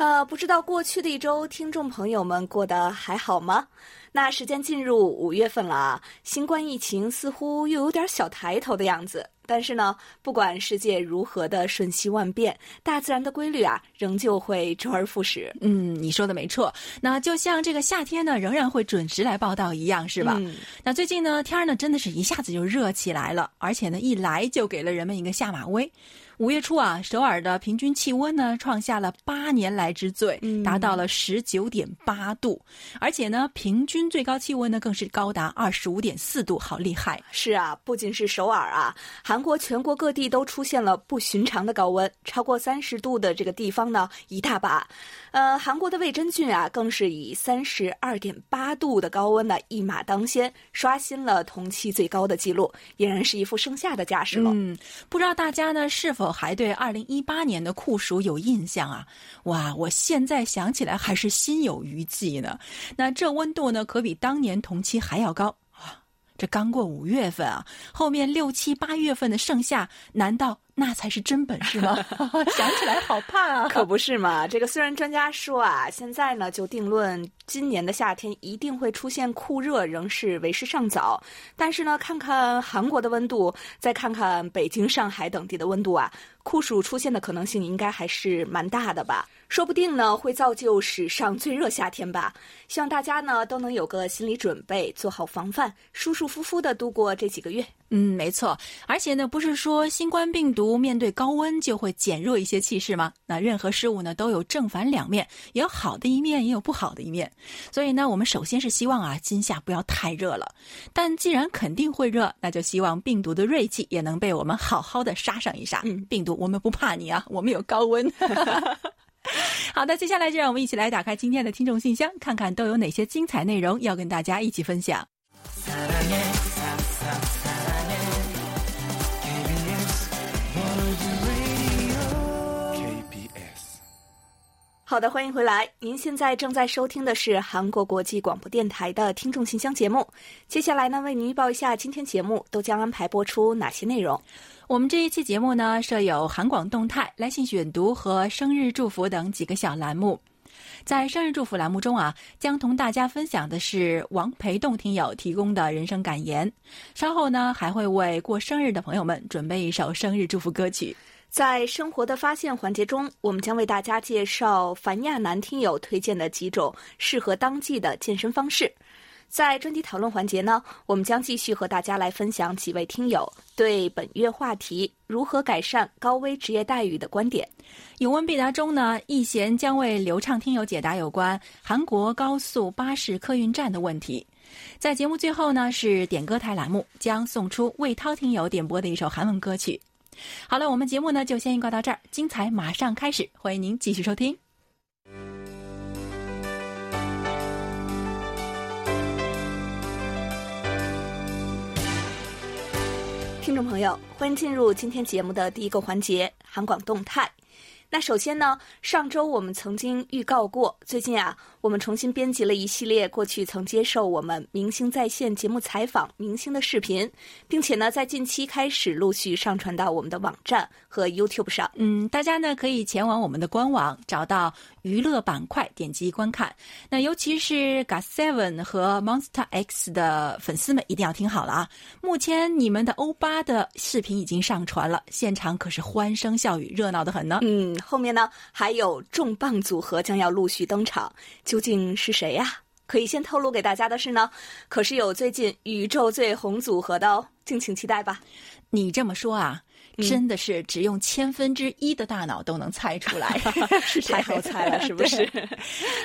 呃，不知道过去的一周，听众朋友们过得还好吗？那时间进入五月份了啊，新冠疫情似乎又有点小抬头的样子。但是呢，不管世界如何的瞬息万变，大自然的规律啊，仍旧会周而复始。嗯，你说的没错。那就像这个夏天呢，仍然会准时来报道一样，是吧？嗯那最近呢，天儿呢真的是一下子就热起来了，而且呢，一来就给了人们一个下马威。五月初啊，首尔的平均气温呢创下了八年来之最，嗯达到了十九点八度，而且呢，平均最高气温呢更是高达二十五点四度，好厉害！是啊，不仅是首尔啊，韩国全国各地都出现了不寻常的高温，超过三十度的这个地方呢一大把。呃，韩国的魏真郡啊，更是以三十二点八度的高温呢一马当先，刷新了同期最高的记录，俨然是一副盛夏的架势了。嗯，不知道大家呢是否还对二零一八年的酷暑有印象啊？哇，我现在想起来还是心有余悸呢。那这温度呢，可比当年同期还要高啊！这刚过五月份啊，后面六七八月份的盛夏，难道那才是真本事吗？想起来好怕啊！可不是嘛！这个虽然专家说啊，现在呢就定论今年的夏天一定会出现酷热，仍是为时尚早。但是呢，看看韩国的温度，再看看北京、上海等地的温度啊，酷暑出现的可能性应该还是蛮大的吧？说不定呢会造就史上最热夏天吧？希望大家呢都能有个心理准备，做好防范，舒舒服服的度过这几个月。嗯，没错。而且呢，不是说新冠病毒面对高温就会减弱一些气势吗？那任何事物呢都有正反两面，也有好的一面，也有不好的一面。所以呢，我们首先是希望啊，今夏不要太热了。但既然肯定会热，那就希望病毒的锐气也能被我们好好的杀上一杀。嗯病毒，我们不怕你啊，我们有高温。好的，接下来就让我们一起来打开今天的听众信箱，看看都有哪些精彩内容要跟大家一起分享。好的，欢迎回来。您现在正在收听的是韩国国际广播电台的听众信箱节目。接下来呢，为您预报一下今天节目都将安排播出哪些内容。我们这一期节目呢，设有韩广动态、来信选读和生日祝福等几个小栏目。在生日祝福栏目中啊，将同大家分享的是王培栋听友提供的人生感言。稍后呢，还会为过生日的朋友们准备一首生日祝福歌曲。在生活的发现环节中，我们将为大家介绍樊亚楠听友推荐的几种适合当季的健身方式。在专题讨论环节呢，我们将继续和大家来分享几位听友对本月话题如何改善高危职业待遇的观点。有问必答中呢，易贤将为流畅听友解答有关韩国高速巴士客运站的问题。在节目最后呢，是点歌台栏目，将送出魏涛听友点播的一首韩文歌曲。好了，我们节目呢就先预告到这儿，精彩马上开始，欢迎您继续收听。听众朋友，欢迎进入今天节目的第一个环节——韩广动态。那首先呢，上周我们曾经预告过，最近啊，我们重新编辑了一系列过去曾接受我们明星在线节目采访明星的视频，并且呢，在近期开始陆续上传到我们的网站和 YouTube 上。嗯，大家呢可以前往我们的官网，找到娱乐板块，点击观看。那尤其是 GOT Seven 和 Monster X 的粉丝们一定要听好了啊！目前你们的欧巴的视频已经上传了，现场可是欢声笑语，热闹的很呢。嗯，后面呢还有重磅组合将要陆续登场，究竟是谁呀、可以先透露给大家的是呢，可是有最近宇宙最红组合的哦，敬请期待吧。你这么说啊，真的是只用千分之一的大脑都能猜出来，是谁太好猜了，是不是？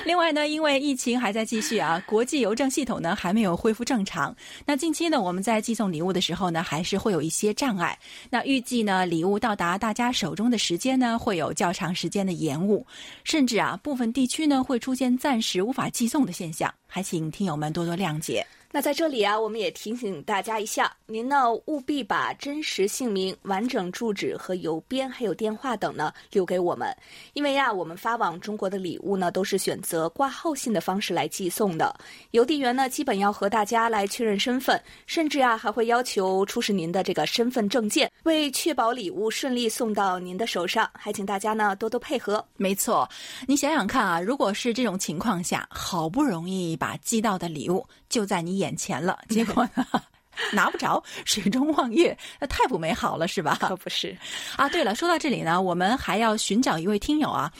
另外呢，因为疫情还在继续啊，国际邮政系统呢还没有恢复正常。那近期呢，我们在寄送礼物的时候呢，还是会有一些障碍。那预计呢，礼物到达大家手中的时间呢，会有较长时间的延误，甚至啊，部分地区呢会出现暂时无法寄送的现象，还请听友们多多谅解。那在这里啊，我们也提醒大家一下，您呢务必把真实姓名、完整住址和邮编还有电话等呢留给我们，因为呀，我们发往中国的礼物呢都是选择挂号信的方式来寄送的，邮递员呢基本要和大家来确认身份，甚至啊还会要求出示您的这个身份证件，为确保礼物顺利送到您的手上，还请大家呢多多配合。没错，你想想看啊，如果是这种情况下，好不容易把寄到的礼物就在你眼。前了，结果呢？拿不着，水中望月，那太不美好了，是吧？可不是啊。对了，说到这里呢，我们还要寻找一位听友啊。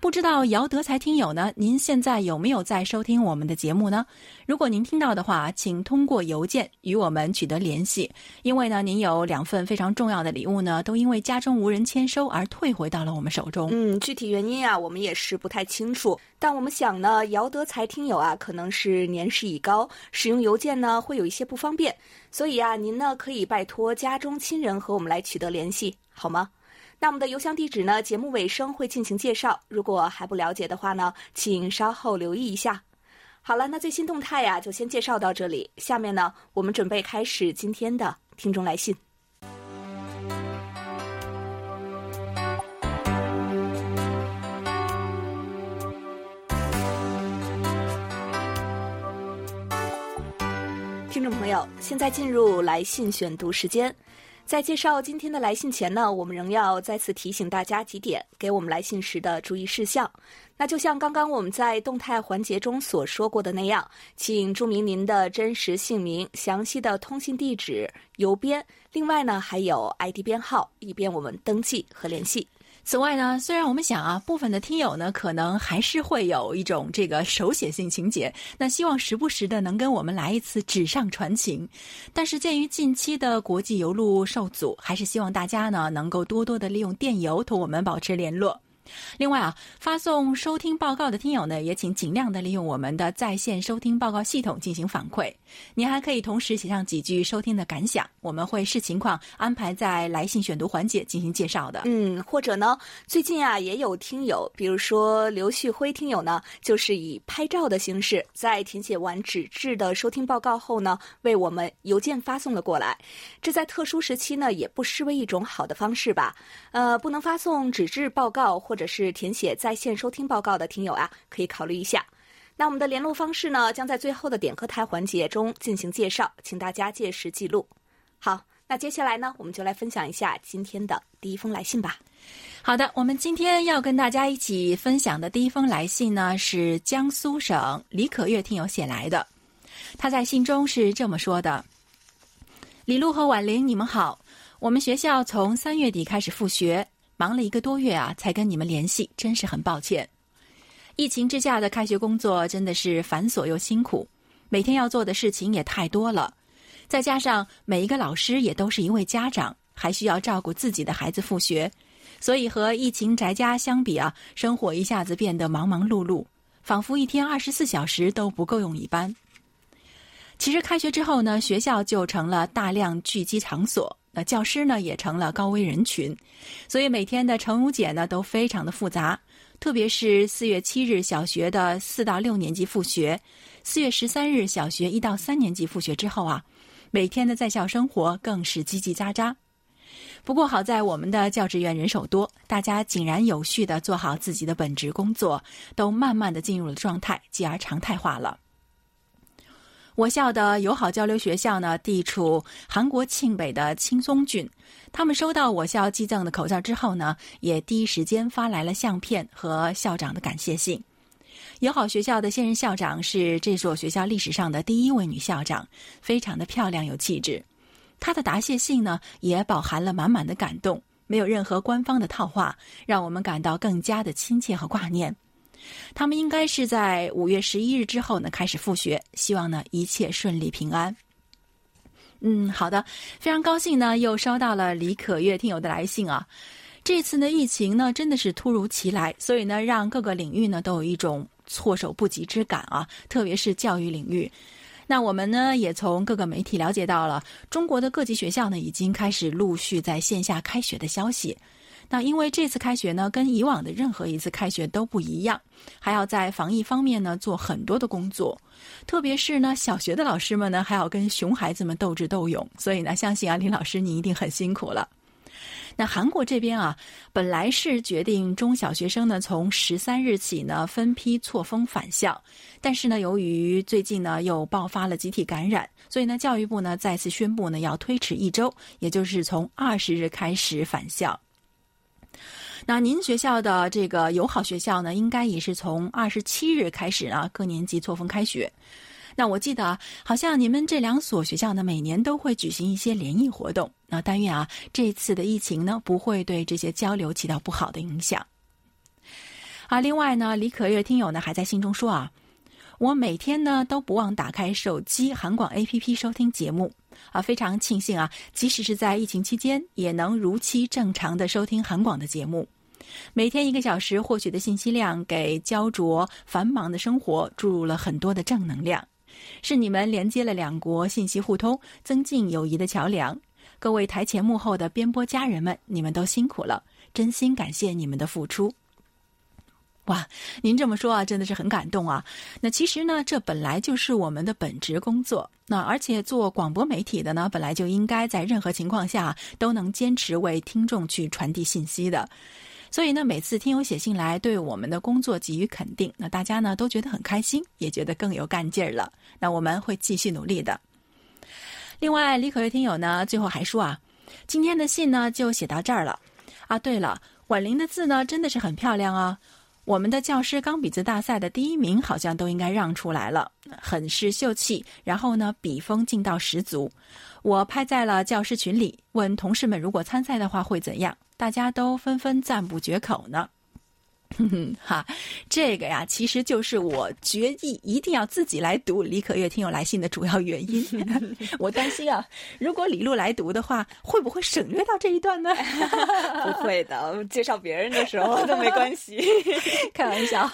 不知道姚德才听友呢，您现在有没有在收听我们的节目呢？如果您听到的话，请通过邮件与我们取得联系。因为呢，您有两份非常重要的礼物呢，都因为家中无人签收而退回到了我们手中。嗯，具体原因啊，我们也是不太清楚。但我们想呢，姚德才听友啊，可能是年事已高，使用邮件呢会有一些不方便。所以啊，您呢可以拜托家中亲人和我们来取得联系，好吗？那我们的邮箱地址呢？节目尾声会进行介绍。如果还不了解的话呢，请稍后留意一下。好了，那最新动态呀，就先介绍到这里。下面呢，我们准备开始今天的听众来信。听众朋友，现在进入来信选读时间。在介绍今天的来信前呢，我们仍要再次提醒大家几点，给我们来信时的注意事项。那就像刚刚我们在动态环节中所说过的那样，请注明您的真实姓名、详细的通信地址、邮编，另外呢还有 ID 编号，以便我们登记和联系。此外呢，虽然我们想啊，部分的听友呢，可能还是会有一种这个手写性情节，那希望时不时的能跟我们来一次纸上传情。但是鉴于近期的国际邮路受阻，还是希望大家呢能够多多的利用电邮同我们保持联络。另外啊，发送收听报告的听友呢，也请尽量的利用我们的在线收听报告系统进行反馈。您还可以同时写上几句收听的感想，我们会视情况安排在来信选读环节进行介绍的。嗯，或者呢，最近啊也有听友，比如说刘旭辉听友呢，就是以拍照的形式，在填写完纸质的收听报告后呢，为我们邮件发送了过来。这在特殊时期呢，也不失为一种好的方式吧。呃，不能发送纸质报告或者是填写在线收听报告的听友啊，可以考虑一下。那我们的联络方式呢，将在最后的点歌台环节中进行介绍，请大家届时记录。好，那接下来呢，我们就来分享一下今天的第一封来信吧。好的，我们今天要跟大家一起分享的第一封来信呢，是江苏省李可月听友写来的。他在信中是这么说的：“李璐和婉玲，你们好，我们学校从三月底开始复学。”忙了一个多月啊，才跟你们联系，真是很抱歉。疫情之下的开学工作真的是繁琐又辛苦，每天要做的事情也太多了，再加上每一个老师也都是一位家长，还需要照顾自己的孩子复学，所以和疫情宅家相比啊，生活一下子变得忙忙碌碌，仿佛一天二十四小时都不够用一般。其实开学之后呢，学校就成了大量聚集场所。那教师呢也成了高危人群，所以每天的乘务检呢都非常的复杂。特别是四月七日小学的四到六年级复学，四月十三日小学一到三年级复学之后啊，每天的在校生活更是叽叽喳喳。不过好在我们的教职员人手多，大家井然有序的做好自己的本职工作，都慢慢的进入了状态，继而常态化了。我校的友好交流学校呢，地处韩国庆北的青松郡。他们收到我校寄赠的口罩之后呢，也第一时间发来了相片和校长的感谢信。友好学校的现任校长是这所学校历史上的第一位女校长，非常的漂亮有气质。她的答谢信呢，也饱含了满满的感动，没有任何官方的套话，让我们感到更加的亲切和挂念。他们应该是在五月十一日之后呢开始复学，希望呢一切顺利平安。嗯，好的，非常高兴呢又收到了李可月听友的来信啊。这次呢疫情呢真的是突如其来，所以呢让各个领域呢都有一种措手不及之感啊，特别是教育领域。那我们呢也从各个媒体了解到了中国的各级学校呢已经开始陆续在线下开学的消息。那因为这次开学呢，跟以往的任何一次开学都不一样，还要在防疫方面呢做很多的工作，特别是呢，小学的老师们呢还要跟熊孩子们斗智斗勇，所以呢，相信啊，林老师你一定很辛苦了。那韩国这边啊，本来是决定中小学生呢从十三日起呢分批错峰返校，但是呢，由于最近呢又爆发了集体感染，所以呢，教育部呢再次宣布呢要推迟一周，也就是从二十日开始返校。那您学校的这个友好学校呢，应该也是从二十七日开始啊，各年级错峰开学。那我记得，好像你们这两所学校呢，每年都会举行一些联谊活动。那但愿啊，这次的疫情呢，不会对这些交流起到不好的影响。啊，另外呢，李可月听友呢还在信中说啊，我每天呢都不忘打开手机韩广 APP 收听节目啊，非常庆幸啊，即使是在疫情期间，也能如期正常的收听韩广的节目。每天一个小时获取的信息量，给焦灼繁忙的生活注入了很多的正能量。是你们连接了两国信息互通、增进友谊的桥梁。各位台前幕后的编播家人们，你们都辛苦了，真心感谢你们的付出。哇，您这么说啊，真的是很感动啊。那其实呢，这本来就是我们的本职工作。那而且做广播媒体的呢，本来就应该在任何情况下都能坚持为听众去传递信息的。所以呢，每次听友写信来对我们的工作给予肯定，那大家呢都觉得很开心，也觉得更有干劲儿了。那我们会继续努力的。另外，李可月听友呢最后还说啊，今天的信呢就写到这儿了。啊，对了，婉玲的字呢真的是很漂亮啊。我们的教师钢笔字大赛的第一名好像都应该让出来了，很是秀气。然后呢，笔锋劲道十足。我拍在了教师群里，问同事们如果参赛的话会怎样。大家都纷纷赞不绝口呢。哼 哼哈，这个呀，其实就是我决议一定要自己来读李可月听友来信的主要原因。我担心啊，如果李璐来读的话，会不会省略到这一段呢？不会的，介绍别人的时候都没关系。开玩笑，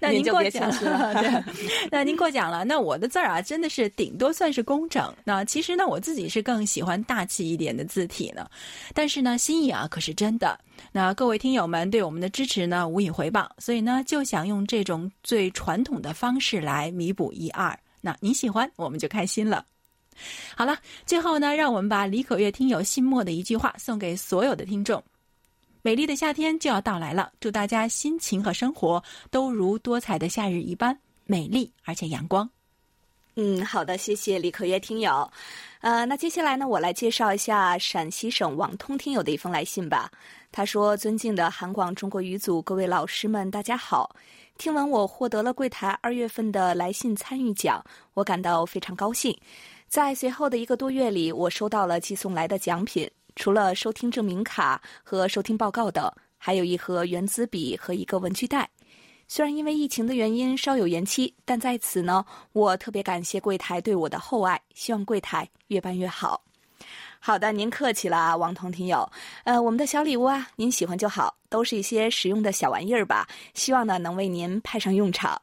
那您过奖了。对，那您过奖了。那我的字儿啊，真的是顶多算是工整。那其实呢，我自己是更喜欢大气一点的字体呢。但是呢，心意啊，可是真的。那各位听友们对我们的支持呢，无以回报，所以呢，就想用这种最传统的方式来弥补一二。那您喜欢，我们就开心了。好了，最后呢，让我们把李可月听友信末的一句话送给所有的听众：美丽的夏天就要到来了，祝大家心情和生活都如多彩的夏日一般美丽而且阳光。嗯，好的，谢谢李可月听友。呃，那接下来呢，我来介绍一下陕西省网通听友的一封来信吧。他说：“尊敬的韩广中国语组各位老师们，大家好！听闻我获得了柜台二月份的来信参与奖，我感到非常高兴。在随后的一个多月里，我收到了寄送来的奖品，除了收听证明卡和收听报告等，还有一盒原子笔和一个文具袋。虽然因为疫情的原因稍有延期，但在此呢，我特别感谢柜台对我的厚爱，希望柜台越办越好。”好的，您客气了啊，王彤听友。呃，我们的小礼物啊，您喜欢就好，都是一些实用的小玩意儿吧。希望呢能为您派上用场。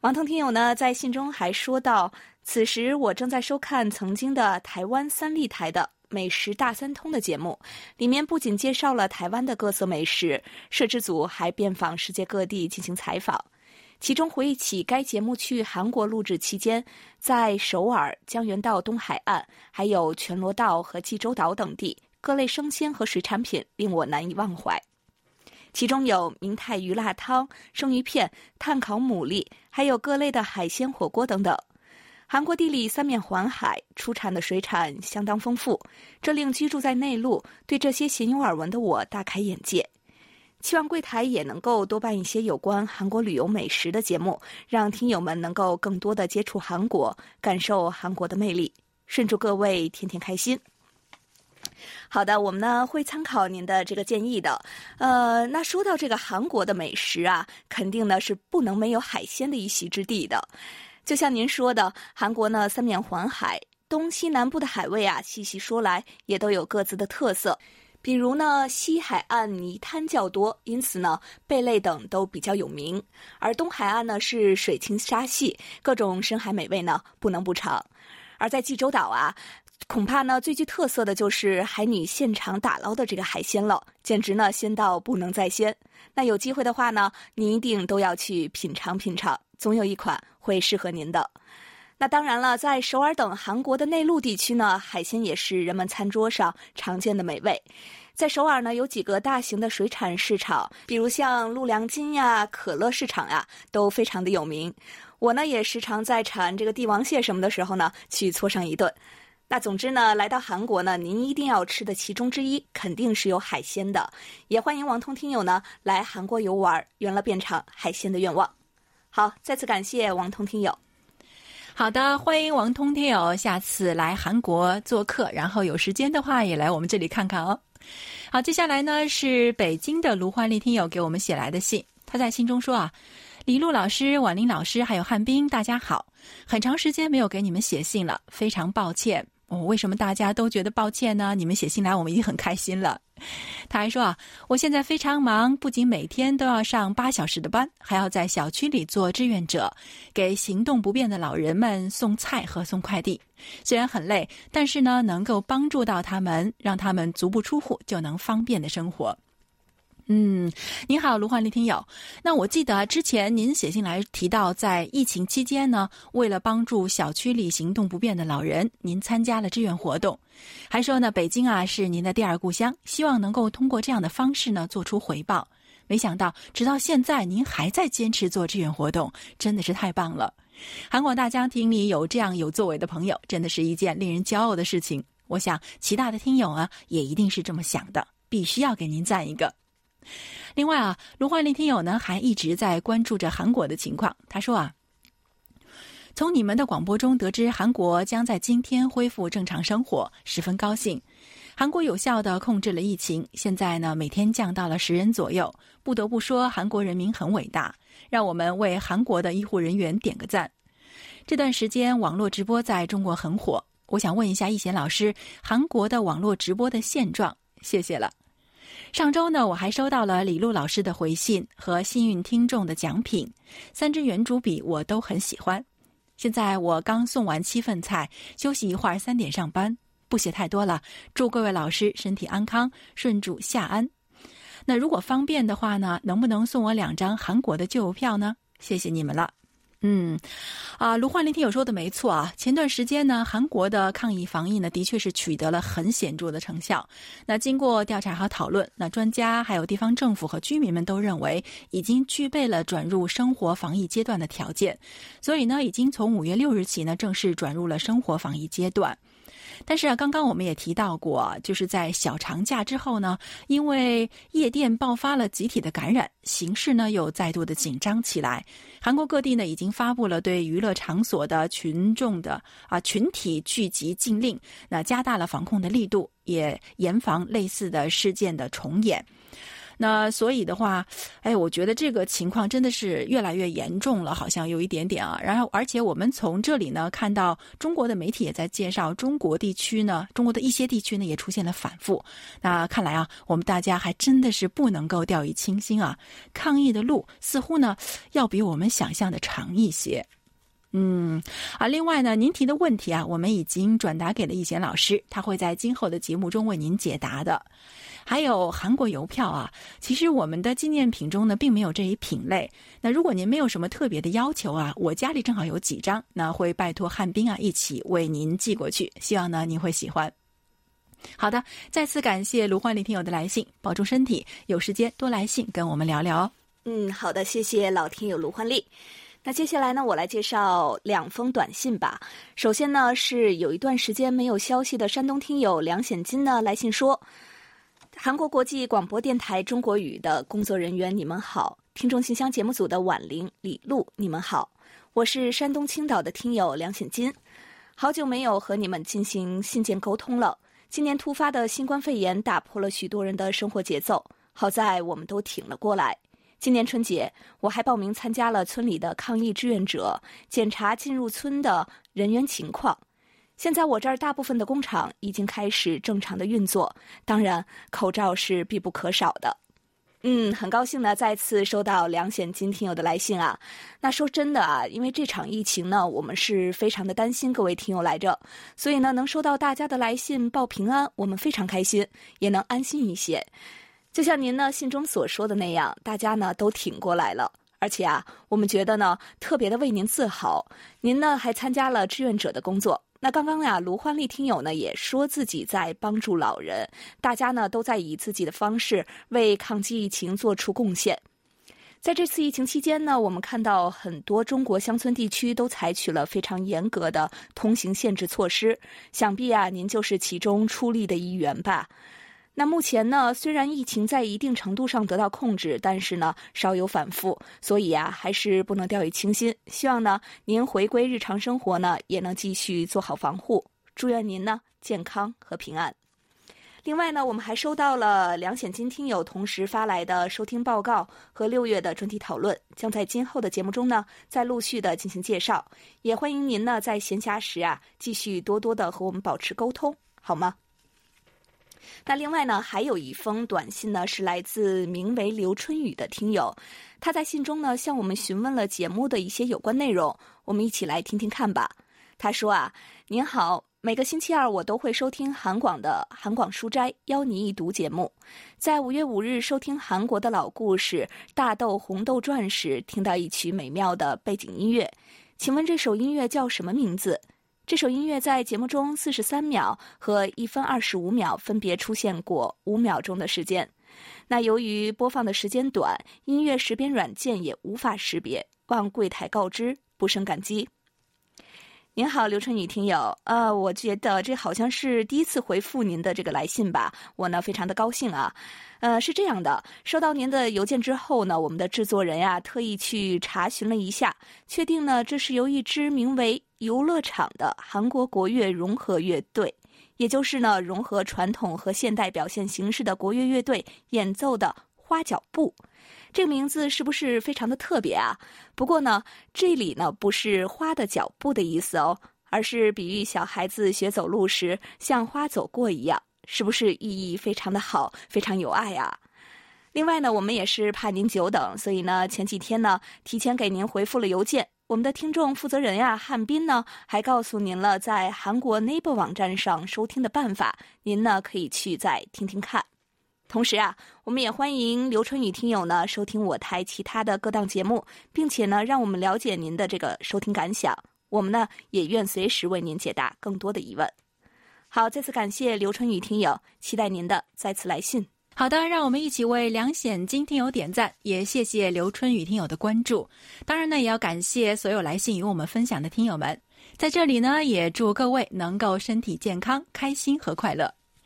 王彤听友呢在信中还说到，此时我正在收看曾经的台湾三立台的《美食大三通》的节目，里面不仅介绍了台湾的各色美食，摄制组还遍访世界各地进行采访。其中回忆起该节目去韩国录制期间，在首尔、江原道东海岸，还有全罗道和济州岛等地，各类生鲜和水产品令我难以忘怀。其中有明太鱼辣汤、生鱼片、炭烤牡蛎，还有各类的海鲜火锅等等。韩国地理三面环海，出产的水产相当丰富，这令居住在内陆、对这些鲜有耳闻的我大开眼界。希望柜台也能够多办一些有关韩国旅游美食的节目，让听友们能够更多的接触韩国，感受韩国的魅力。顺祝各位天天开心。好的，我们呢会参考您的这个建议的。呃，那说到这个韩国的美食啊，肯定呢是不能没有海鲜的一席之地的。就像您说的，韩国呢三面环海，东西南部的海味啊，细细说来也都有各自的特色。比如呢，西海岸泥滩较多，因此呢，贝类等都比较有名；而东海岸呢是水清沙细，各种深海美味呢不能不尝。而在济州岛啊，恐怕呢，最具特色的就是海女现场打捞的这个海鲜了，简直呢鲜到不能再鲜。那有机会的话呢，您一定都要去品尝品尝，总有一款会适合您的。那当然了，在首尔等韩国的内陆地区呢，海鲜也是人们餐桌上常见的美味。在首尔呢，有几个大型的水产市场，比如像陆良金呀、可乐市场呀，都非常的有名。我呢，也时常在产这个帝王蟹什么的时候呢，去搓上一顿。那总之呢，来到韩国呢，您一定要吃的其中之一，肯定是有海鲜的。也欢迎王通听友呢来韩国游玩，圆了变尝海鲜的愿望。好，再次感谢王通听友。好的，欢迎王通听友下次来韩国做客，然后有时间的话也来我们这里看看哦。好，接下来呢是北京的卢焕丽听友给我们写来的信。他在信中说啊，李璐老师、婉玲老师还有汉斌，大家好，很长时间没有给你们写信了，非常抱歉。哦，为什么大家都觉得抱歉呢？你们写信来，我们已经很开心了。他还说啊，我现在非常忙，不仅每天都要上八小时的班，还要在小区里做志愿者，给行动不便的老人们送菜和送快递。虽然很累，但是呢，能够帮助到他们，让他们足不出户就能方便的生活。嗯，您好，卢焕丽听友。那我记得之前您写信来提到，在疫情期间呢，为了帮助小区里行动不便的老人，您参加了志愿活动，还说呢，北京啊是您的第二故乡，希望能够通过这样的方式呢做出回报。没想到，直到现在您还在坚持做志愿活动，真的是太棒了。韩国大家庭里有这样有作为的朋友，真的是一件令人骄傲的事情。我想，其他的听友啊，也一定是这么想的，必须要给您赞一个。另外啊，卢焕丽听友呢还一直在关注着韩国的情况。他说啊，从你们的广播中得知韩国将在今天恢复正常生活，十分高兴。韩国有效的控制了疫情，现在呢每天降到了十人左右。不得不说，韩国人民很伟大，让我们为韩国的医护人员点个赞。这段时间网络直播在中国很火，我想问一下易贤老师，韩国的网络直播的现状？谢谢了。上周呢，我还收到了李璐老师的回信和幸运听众的奖品，三支圆珠笔我都很喜欢。现在我刚送完七份菜，休息一会儿，三点上班，不写太多了。祝各位老师身体安康，顺祝夏安。那如果方便的话呢，能不能送我两张韩国的旧邮票呢？谢谢你们了。嗯，啊，卢焕林听友说的没错啊。前段时间呢，韩国的抗疫防疫呢，的确是取得了很显著的成效。那经过调查和讨论，那专家还有地方政府和居民们都认为，已经具备了转入生活防疫阶段的条件。所以呢，已经从五月六日起呢，正式转入了生活防疫阶段。但是啊，刚刚我们也提到过，就是在小长假之后呢，因为夜店爆发了集体的感染，形势呢又再度的紧张起来。韩国各地呢已经发布了对娱乐场所的群众的啊群体聚集禁令，那加大了防控的力度，也严防类似的事件的重演。那所以的话，哎，我觉得这个情况真的是越来越严重了，好像有一点点啊。然后，而且我们从这里呢看到，中国的媒体也在介绍，中国地区呢，中国的一些地区呢也出现了反复。那看来啊，我们大家还真的是不能够掉以轻心啊。抗疫的路似乎呢要比我们想象的长一些。嗯，啊，另外呢，您提的问题啊，我们已经转达给了易贤老师，他会在今后的节目中为您解答的。还有韩国邮票啊，其实我们的纪念品中呢，并没有这一品类。那如果您没有什么特别的要求啊，我家里正好有几张，那会拜托汉斌啊一起为您寄过去，希望呢您会喜欢。好的，再次感谢卢焕丽听友的来信，保重身体，有时间多来信跟我们聊聊。嗯，好的，谢谢老听友卢焕丽。那接下来呢，我来介绍两封短信吧。首先呢，是有一段时间没有消息的山东听友梁显金呢来信说：“韩国国际广播电台中国语的工作人员，你们好；听众信箱节目组的婉玲、李璐，你们好。我是山东青岛的听友梁显金，好久没有和你们进行信件沟通了。今年突发的新冠肺炎打破了许多人的生活节奏，好在我们都挺了过来。”今年春节，我还报名参加了村里的抗疫志愿者，检查进入村的人员情况。现在我这儿大部分的工厂已经开始正常的运作，当然口罩是必不可少的。嗯，很高兴呢，再次收到梁显金听友的来信啊。那说真的啊，因为这场疫情呢，我们是非常的担心各位听友来着，所以呢，能收到大家的来信报平安，我们非常开心，也能安心一些。就像您呢信中所说的那样，大家呢都挺过来了，而且啊，我们觉得呢特别的为您自豪。您呢还参加了志愿者的工作。那刚刚呀，卢欢丽听友呢也说自己在帮助老人，大家呢都在以自己的方式为抗击疫情做出贡献。在这次疫情期间呢，我们看到很多中国乡村地区都采取了非常严格的通行限制措施，想必啊您就是其中出力的一员吧。那目前呢，虽然疫情在一定程度上得到控制，但是呢，稍有反复，所以啊，还是不能掉以轻心。希望呢，您回归日常生活呢，也能继续做好防护。祝愿您呢健康和平安。另外呢，我们还收到了梁显金听友同时发来的收听报告和六月的专题讨论，将在今后的节目中呢，再陆续的进行介绍。也欢迎您呢，在闲暇时啊，继续多多的和我们保持沟通，好吗？那另外呢，还有一封短信呢，是来自名为刘春雨的听友，他在信中呢向我们询问了节目的一些有关内容，我们一起来听听看吧。他说啊，您好，每个星期二我都会收听韩广的韩广书斋邀你一读节目，在五月五日收听韩国的老故事《大豆红豆传》时，听到一曲美妙的背景音乐，请问这首音乐叫什么名字？这首音乐在节目中四十三秒和一分二十五秒分别出现过五秒钟的时间。那由于播放的时间短，音乐识别软件也无法识别，望柜台告知，不胜感激。您好，刘春雨听友，呃，我觉得这好像是第一次回复您的这个来信吧，我呢非常的高兴啊。呃，是这样的，收到您的邮件之后呢，我们的制作人呀特意去查询了一下，确定呢这是由一支名为游乐场的韩国国乐融合乐队，也就是呢融合传统和现代表现形式的国乐乐队演奏的花脚步。这个名字是不是非常的特别啊？不过呢，这里呢不是花的脚步的意思哦，而是比喻小孩子学走路时像花走过一样，是不是意义非常的好，非常有爱啊？另外呢，我们也是怕您久等，所以呢前几天呢提前给您回复了邮件。我们的听众负责人呀汉斌呢还告诉您了在韩国 Naver 网站上收听的办法，您呢可以去再听听看。同时啊，我们也欢迎刘春雨听友呢收听我台其他的各档节目，并且呢，让我们了解您的这个收听感想。我们呢也愿随时为您解答更多的疑问。好，再次感谢刘春雨听友，期待您的再次来信。好的，让我们一起为梁显金听友点赞，也谢谢刘春雨听友的关注。当然呢，也要感谢所有来信与我们分享的听友们。在这里呢，也祝各位能够身体健康、开心和快乐。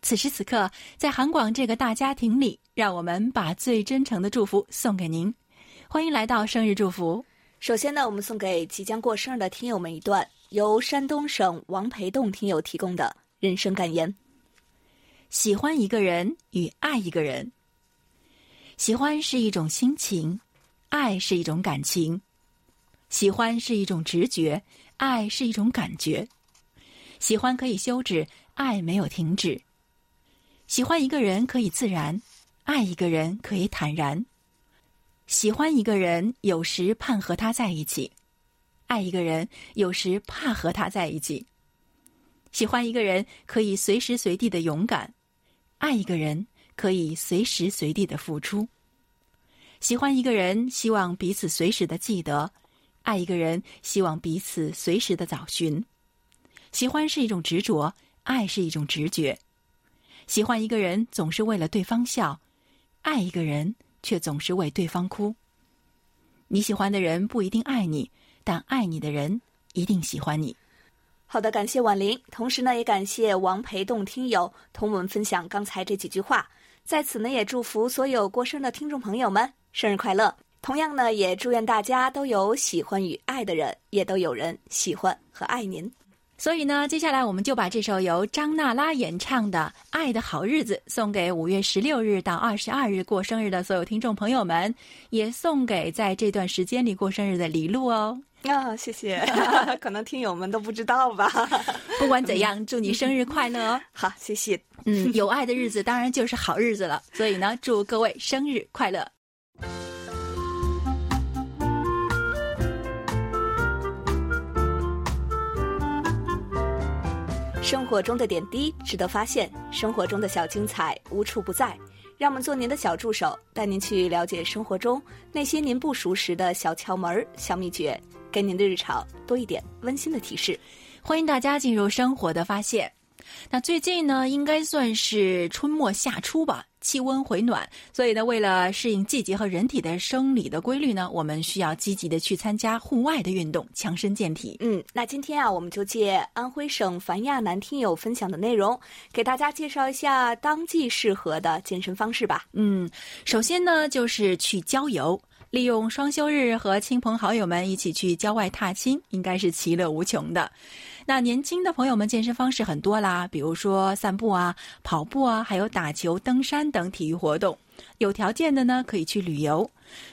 此时此刻，在韩广这个大家庭里，让我们把最真诚的祝福送给您。欢迎来到生日祝福。首先呢，我们送给即将过生日的听友们一段由山东省王培栋听友提供的人生感言：喜欢一个人与爱一个人，喜欢是一种心情，爱是一种感情。喜欢是一种直觉，爱是一种感觉。喜欢可以休止，爱没有停止。喜欢一个人可以自然，爱一个人可以坦然。喜欢一个人有时盼和他在一起，爱一个人有时怕和他在一起。喜欢一个人可以随时随地的勇敢，爱一个人可以随时随地的付出。喜欢一个人希望彼此随时的记得，爱一个人希望彼此随时的找寻。喜欢是一种执着，爱是一种直觉。喜欢一个人总是为了对方笑，爱一个人却总是为对方哭。你喜欢的人不一定爱你，但爱你的人一定喜欢你。好的，感谢婉玲，同时呢也感谢王培栋听友同我们分享刚才这几句话。在此呢也祝福所有过生的听众朋友们生日快乐！同样呢，也祝愿大家都有喜欢与爱的人，也都有人喜欢和爱您。所以呢，接下来我们就把这首由张娜拉演唱的《爱的好日子》送给五月十六日到二十二日过生日的所有听众朋友们，也送给在这段时间里过生日的李璐哦。啊，谢谢，可能听友们都不知道吧。不管怎样，祝你生日快乐哦！好，谢谢。嗯，有爱的日子当然就是好日子了，所以呢，祝各位生日快乐。生活中的点滴值得发现，生活中的小精彩无处不在。让我们做您的小助手，带您去了解生活中那些您不熟识的小窍门、小秘诀，给您的日常多一点温馨的提示。欢迎大家进入生活的发现。那最近呢，应该算是春末夏初吧。气温回暖，所以呢，为了适应季节和人体的生理的规律呢，我们需要积极的去参加户外的运动，强身健体。嗯，那今天啊，我们就借安徽省樊亚南听友分享的内容，给大家介绍一下当季适合的健身方式吧。嗯，首先呢，就是去郊游。利用双休日和亲朋好友们一起去郊外踏青，应该是其乐无穷的。那年轻的朋友们健身方式很多啦，比如说散步啊、跑步啊，还有打球、登山等体育活动。有条件的呢，可以去旅游。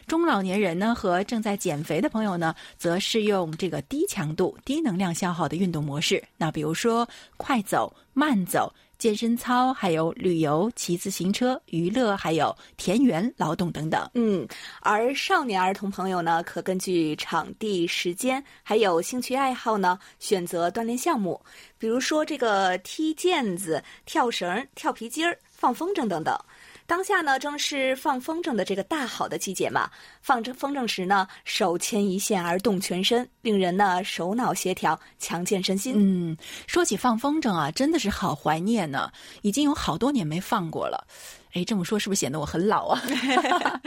中老年人呢和正在减肥的朋友呢，则适用这个低强度、低能量消耗的运动模式。那比如说快走、慢走。健身操，还有旅游、骑自行车、娱乐，还有田园劳动等等。嗯，而少年儿童朋友呢，可根据场地、时间，还有兴趣爱好呢，选择锻炼项目，比如说这个踢毽子、跳绳、跳皮筋儿、放风筝等等。当下呢，正是放风筝的这个大好的季节嘛。放着风筝时呢，手牵一线而动全身，令人呢手脑协调，强健身心。嗯，说起放风筝啊，真的是好怀念呢，已经有好多年没放过了。哎，这么说是不是显得我很老啊？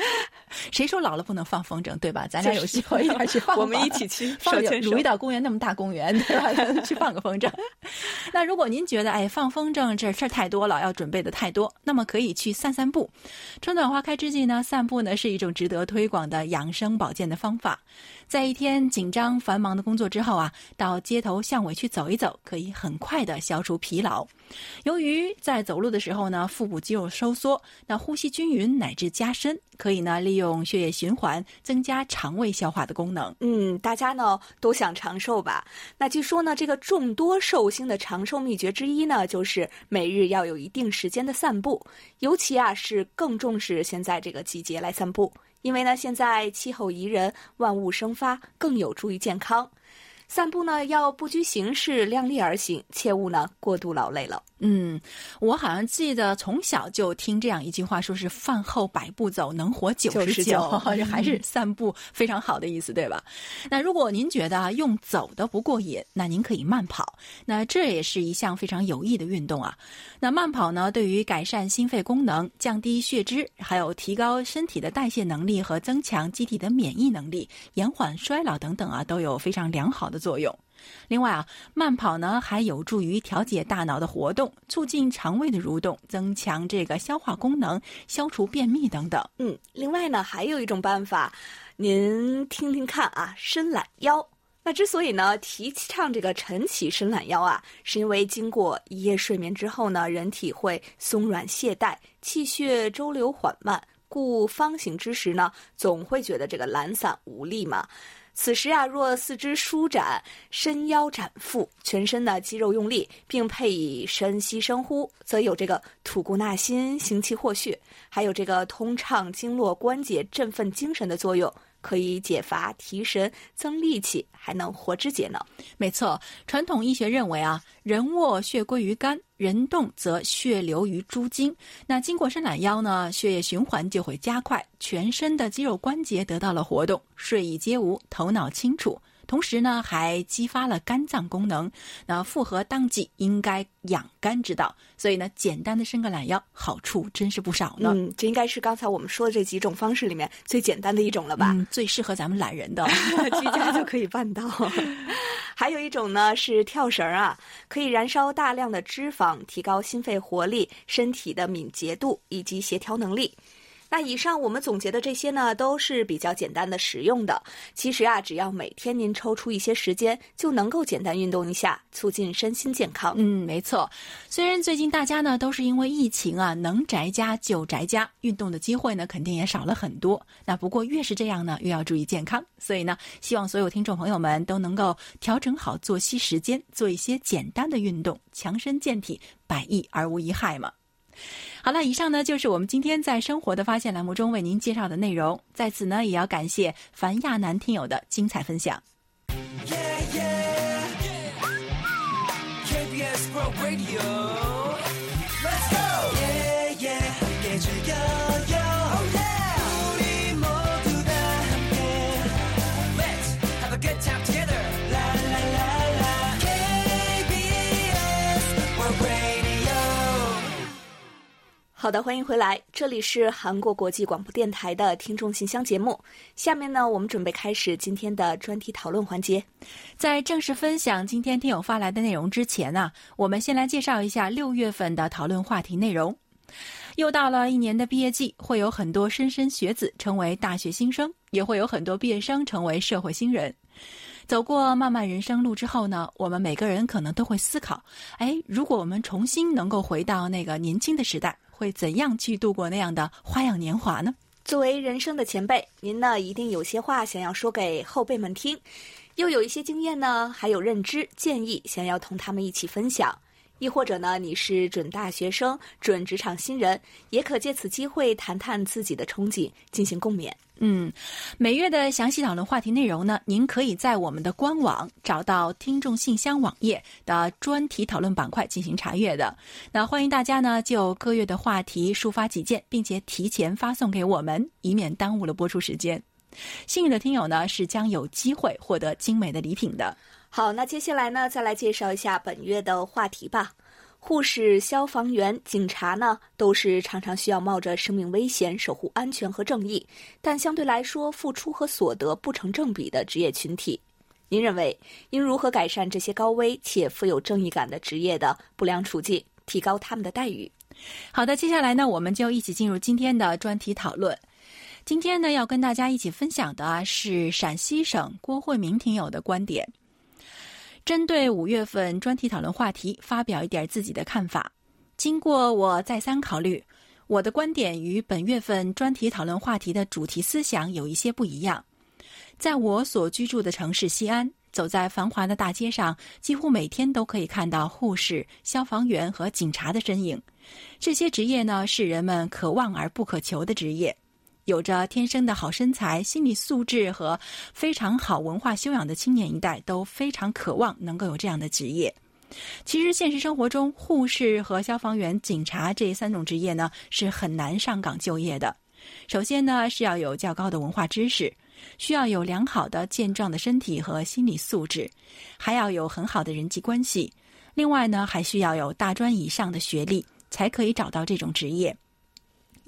谁说老了不能放风筝，对吧？咱俩有机会一块去放，我们一起去放。鲁豫岛公园那么大公园，对吧？去放个风筝。那如果您觉得哎放风筝这事儿太多了，要准备的太多，那么可以去散散步。春暖花开之际呢，散步呢是一种值得推广的养生保健的方法。在一天紧张繁忙的工作之后啊，到街头巷尾去走一走，可以很快的消除疲劳。由于在走路的时候呢，腹部肌肉收缩，那呼吸均匀乃至加深，可以呢利用血液循环，增加肠胃消化的功能。嗯，大家呢都想长寿吧？那据说呢，这个众多寿星的长寿秘诀之一呢，就是每日要有一定时间的散步，尤其啊是更重视现在这个季节来散步。因为呢，现在气候宜人，万物生发，更有助于健康。散步呢，要不拘形式，量力而行，切勿呢过度劳累了。嗯，我好像记得从小就听这样一句话，说是饭后百步走，能活九十九，这还是散步非常好的意思，对吧？那如果您觉得用走的不过瘾，那您可以慢跑，那这也是一项非常有益的运动啊。那慢跑呢，对于改善心肺功能、降低血脂，还有提高身体的代谢能力和增强机体的免疫能力、延缓衰老等等啊，都有非常良好的作用。另外啊，慢跑呢还有助于调节大脑的活动，促进肠胃的蠕动，增强这个消化功能，消除便秘等等。嗯，另外呢还有一种办法，您听听看啊，伸懒腰。那之所以呢提倡这个晨起伸懒腰啊，是因为经过一夜睡眠之后呢，人体会松软懈怠，气血周流缓慢，故方醒之时呢，总会觉得这个懒散无力嘛。此时啊，若四肢舒展、伸腰展腹、全身的肌肉用力，并配以深吸深呼，则有这个吐故纳新、行气活血，还有这个通畅经络关节、振奋精神的作用。可以解乏提神、增力气，还能活肢解脑。没错，传统医学认为啊，人卧血归于肝，人动则血流于诸经。那经过伸懒腰呢，血液循环就会加快，全身的肌肉关节得到了活动，睡意皆无，头脑清楚。同时呢，还激发了肝脏功能。那复合当季应该养肝之道，所以呢，简单的伸个懒腰，好处真是不少呢。嗯，这应该是刚才我们说的这几种方式里面最简单的一种了吧？嗯，最适合咱们懒人的，居家就可以办到。还有一种呢是跳绳啊，可以燃烧大量的脂肪，提高心肺活力、身体的敏捷度以及协调能力。那以上我们总结的这些呢，都是比较简单的、实用的。其实啊，只要每天您抽出一些时间，就能够简单运动一下，促进身心健康。嗯，没错。虽然最近大家呢都是因为疫情啊，能宅家就宅家，运动的机会呢肯定也少了很多。那不过越是这样呢，越要注意健康。所以呢，希望所有听众朋友们都能够调整好作息时间，做一些简单的运动，强身健体，百益而无一害嘛。好了，以上呢就是我们今天在生活的发现栏目中为您介绍的内容。在此呢，也要感谢樊亚楠听友的精彩分享。好的，欢迎回来，这里是韩国国际广播电台的听众信箱节目。下面呢，我们准备开始今天的专题讨论环节。在正式分享今天听友发来的内容之前呢，我们先来介绍一下六月份的讨论话题内容。又到了一年的毕业季，会有很多莘莘学子成为大学新生，也会有很多毕业生成为社会新人。走过漫漫人生路之后呢，我们每个人可能都会思考：哎，如果我们重新能够回到那个年轻的时代。会怎样去度过那样的花样年华呢？作为人生的前辈，您呢一定有些话想要说给后辈们听，又有一些经验呢，还有认知建议想要同他们一起分享。亦或者呢，你是准大学生、准职场新人，也可借此机会谈谈自己的憧憬，进行共勉。嗯，每月的详细讨论话题内容呢，您可以在我们的官网找到听众信箱网页的专题讨论板块进行查阅的。那欢迎大家呢就各月的话题抒发己见，并且提前发送给我们，以免耽误了播出时间。幸运的听友呢是将有机会获得精美的礼品的。好，那接下来呢，再来介绍一下本月的话题吧。护士、消防员、警察呢，都是常常需要冒着生命危险守护安全和正义，但相对来说付出和所得不成正比的职业群体。您认为应如何改善这些高危且富有正义感的职业的不良处境，提高他们的待遇？好的，接下来呢，我们就一起进入今天的专题讨论。今天呢，要跟大家一起分享的是陕西省郭慧明听友的观点。针对五月份专题讨论话题，发表一点自己的看法。经过我再三考虑，我的观点与本月份专题讨论话题的主题思想有一些不一样。在我所居住的城市西安，走在繁华的大街上，几乎每天都可以看到护士、消防员和警察的身影。这些职业呢，是人们可望而不可求的职业。有着天生的好身材、心理素质和非常好文化修养的青年一代都非常渴望能够有这样的职业。其实，现实生活中，护士和消防员、警察这三种职业呢是很难上岗就业的。首先呢是要有较高的文化知识，需要有良好的健壮的身体和心理素质，还要有很好的人际关系。另外呢，还需要有大专以上的学历，才可以找到这种职业。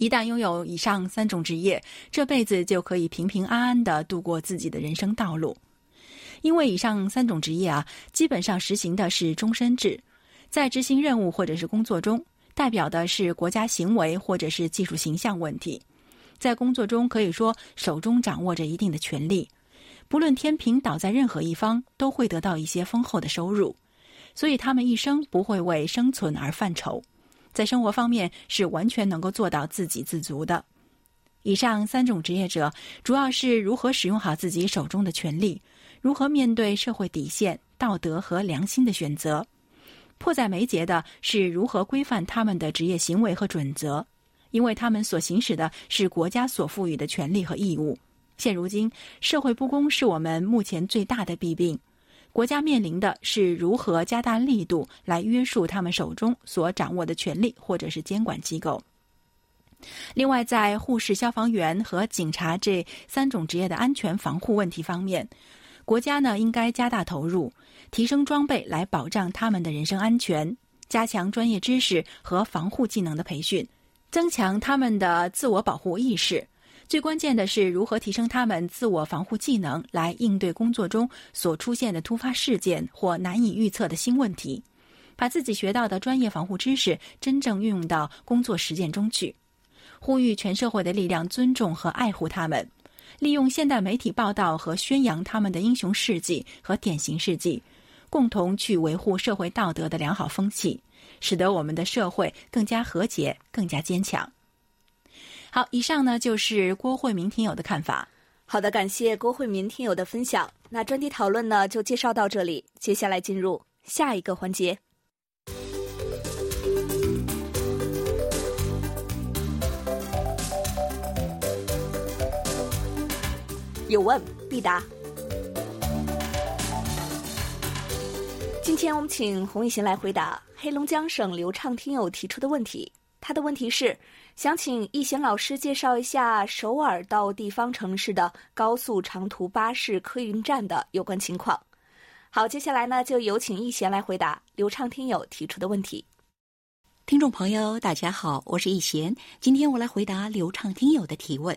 一旦拥有以上三种职业，这辈子就可以平平安安的度过自己的人生道路。因为以上三种职业啊，基本上实行的是终身制，在执行任务或者是工作中，代表的是国家行为或者是技术形象问题。在工作中，可以说手中掌握着一定的权利，不论天平倒在任何一方，都会得到一些丰厚的收入，所以他们一生不会为生存而犯愁。在生活方面是完全能够做到自给自足的。以上三种职业者主要是如何使用好自己手中的权利，如何面对社会底线、道德和良心的选择。迫在眉睫的是如何规范他们的职业行为和准则，因为他们所行使的是国家所赋予的权利和义务。现如今，社会不公是我们目前最大的弊病。国家面临的是如何加大力度来约束他们手中所掌握的权力或者是监管机构。另外，在护士、消防员和警察这三种职业的安全防护问题方面，国家呢应该加大投入，提升装备来保障他们的人身安全，加强专业知识和防护技能的培训，增强他们的自我保护意识。最关键的是如何提升他们自我防护技能，来应对工作中所出现的突发事件或难以预测的新问题，把自己学到的专业防护知识真正运用到工作实践中去。呼吁全社会的力量尊重和爱护他们，利用现代媒体报道和宣扬他们的英雄事迹和典型事迹，共同去维护社会道德的良好风气，使得我们的社会更加和谐、更加坚强。好，以上呢就是郭慧明听友的看法。好的，感谢郭慧民听友的分享。那专题讨论呢，就介绍到这里。接下来进入下一个环节，有问必答。今天我们请洪一贤来回答黑龙江省流畅听友提出的问题。他的问题是，想请易贤老师介绍一下首尔到地方城市的高速长途巴士客运站的有关情况。好，接下来呢，就有请易贤来回答流畅听友提出的问题。听众朋友，大家好，我是易贤，今天我来回答流畅听友的提问。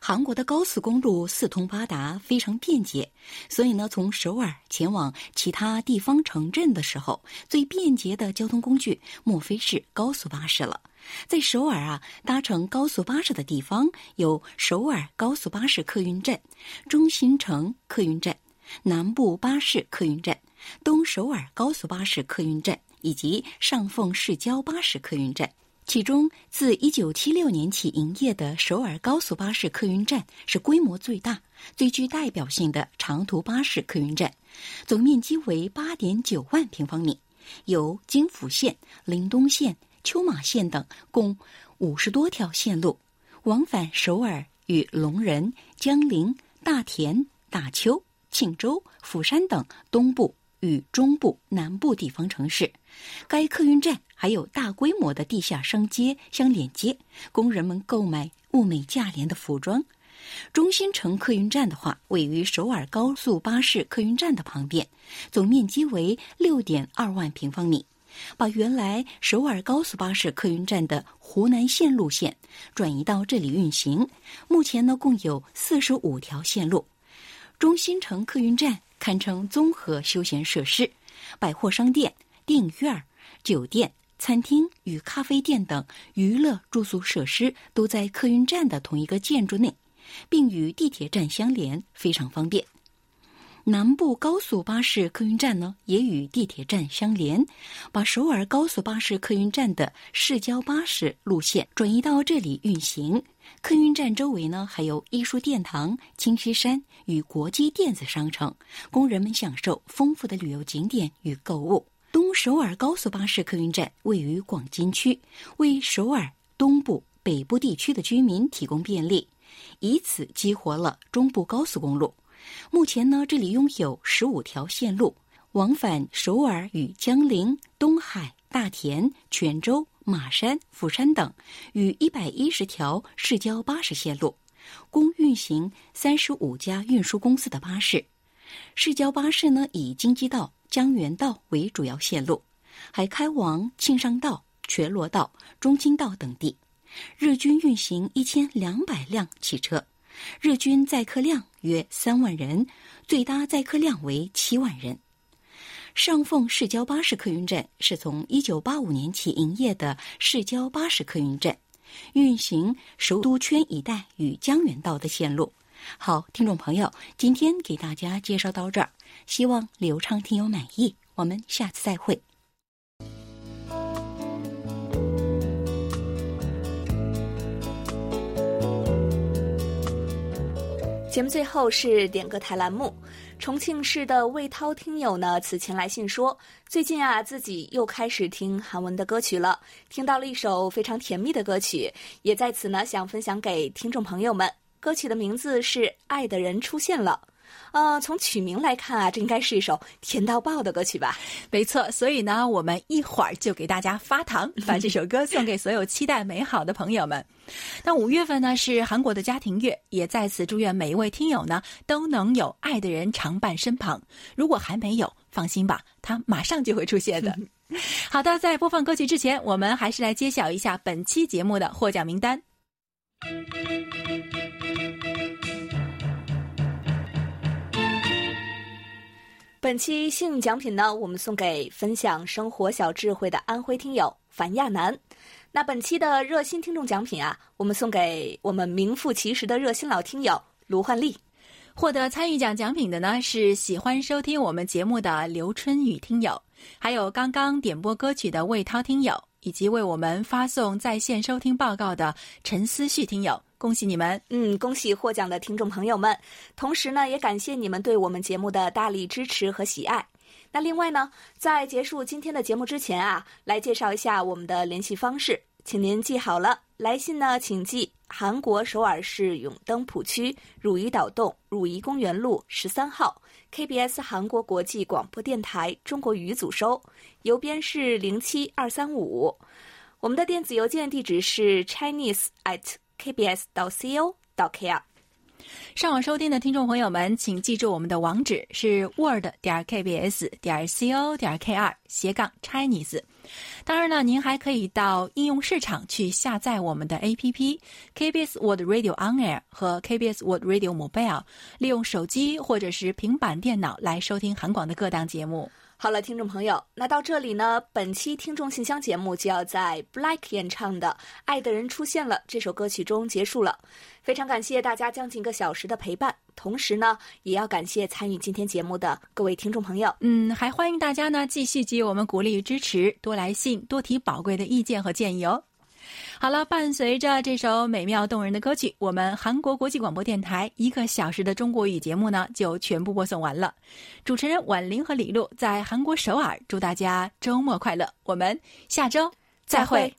韩国的高速公路四通八达，非常便捷，所以呢，从首尔前往其他地方城镇的时候，最便捷的交通工具莫非是高速巴士了。在首尔啊，搭乘高速巴士的地方有首尔高速巴士客运站、中心城客运站、南部巴士客运站、东首尔高速巴士客运站以及上凤市郊巴士客运站。其中，自1976年起营业的首尔高速巴士客运站是规模最大、最具代表性的长途巴士客运站，总面积为8.9万平方米，由京釜线、林东线。秋马线等共五十多条线路，往返首尔与龙仁、江陵、大田、大邱、庆州、釜山等东部与中部、南部地方城市。该客运站还有大规模的地下商街相连接，供人们购买物美价廉的服装。中心城客运站的话，位于首尔高速巴士客运站的旁边，总面积为六点二万平方米。把原来首尔高速巴士客运站的湖南线路线转移到这里运行。目前呢，共有四十五条线路。中心城客运站堪称综合休闲设施，百货商店、电影院、酒店、餐厅与咖啡店等娱乐住宿设施都在客运站的同一个建筑内，并与地铁站相连，非常方便。南部高速巴士客运站呢，也与地铁站相连，把首尔高速巴士客运站的市郊巴士路线转移到这里运行。客运站周围呢，还有艺术殿堂、清溪山与国际电子商城，供人们享受丰富的旅游景点与购物。东首尔高速巴士客运站位于广金区，为首尔东部、北部地区的居民提供便利，以此激活了中部高速公路。目前呢，这里拥有十五条线路，往返首尔与江陵、东海、大田、泉州、马山、釜山等，与一百一十条市郊巴士线路，共运行三十五家运输公司的巴士。市郊巴士呢，以京畿道、江原道为主要线路，还开往庆尚道、全罗道、中京道等地，日均运行一千两百辆汽车。日均载客量约三万人，最大载客量为七万人。上凤市郊巴士客运站是从一九八五年起营业的市郊巴士客运站，运行首都圈一带与江原道的线路。好，听众朋友，今天给大家介绍到这儿，希望流畅听友满意。我们下次再会。节目最后是点歌台栏目。重庆市的魏涛听友呢，此前来信说，最近啊，自己又开始听韩文的歌曲了，听到了一首非常甜蜜的歌曲，也在此呢，想分享给听众朋友们。歌曲的名字是《爱的人出现了》。呃，从曲名来看啊，这应该是一首甜到爆的歌曲吧？没错，所以呢，我们一会儿就给大家发糖，把这首歌送给所有期待美好的朋友们。那五月份呢是韩国的家庭月，也在此祝愿每一位听友呢都能有爱的人常伴身旁。如果还没有，放心吧，他马上就会出现的。好的，在播放歌曲之前，我们还是来揭晓一下本期节目的获奖名单。本期幸运奖品呢，我们送给分享生活小智慧的安徽听友樊亚楠。那本期的热心听众奖品啊，我们送给我们名副其实的热心老听友卢焕丽。获得参与奖奖品的呢是喜欢收听我们节目的刘春雨听友，还有刚刚点播歌曲的魏涛听友，以及为我们发送在线收听报告的陈思旭听友。恭喜你们！嗯，恭喜获奖的听众朋友们。同时呢，也感谢你们对我们节目的大力支持和喜爱。那另外呢，在结束今天的节目之前啊，来介绍一下我们的联系方式，请您记好了。来信呢，请寄韩国首尔市永登浦区汝矣岛洞汝矣公园路十三号 KBS 韩国国际广播电台中国语组收，邮编是零七二三五。我们的电子邮件地址是 chinese at kbs 到 co 到 kr。上网收听的听众朋友们，请记住我们的网址是 word 点 kbs 点 co 点 kr 斜杠 Chinese。当然呢，您还可以到应用市场去下载我们的 APP KBS Word Radio On Air 和 KBS Word Radio Mobile，利用手机或者是平板电脑来收听韩广的各档节目。好了，听众朋友，那到这里呢，本期听众信箱节目就要在 Black 演唱的《爱的人出现了》这首歌曲中结束了。非常感谢大家将近一个小时的陪伴，同时呢，也要感谢参与今天节目的各位听众朋友。嗯，还欢迎大家呢继续给予我们鼓励与支持，多来信，多提宝贵的意见和建议哦。好了，伴随着这首美妙动人的歌曲，我们韩国国际广播电台一个小时的中国语节目呢就全部播送完了。主持人婉玲和李璐在韩国首尔，祝大家周末快乐，我们下周再会。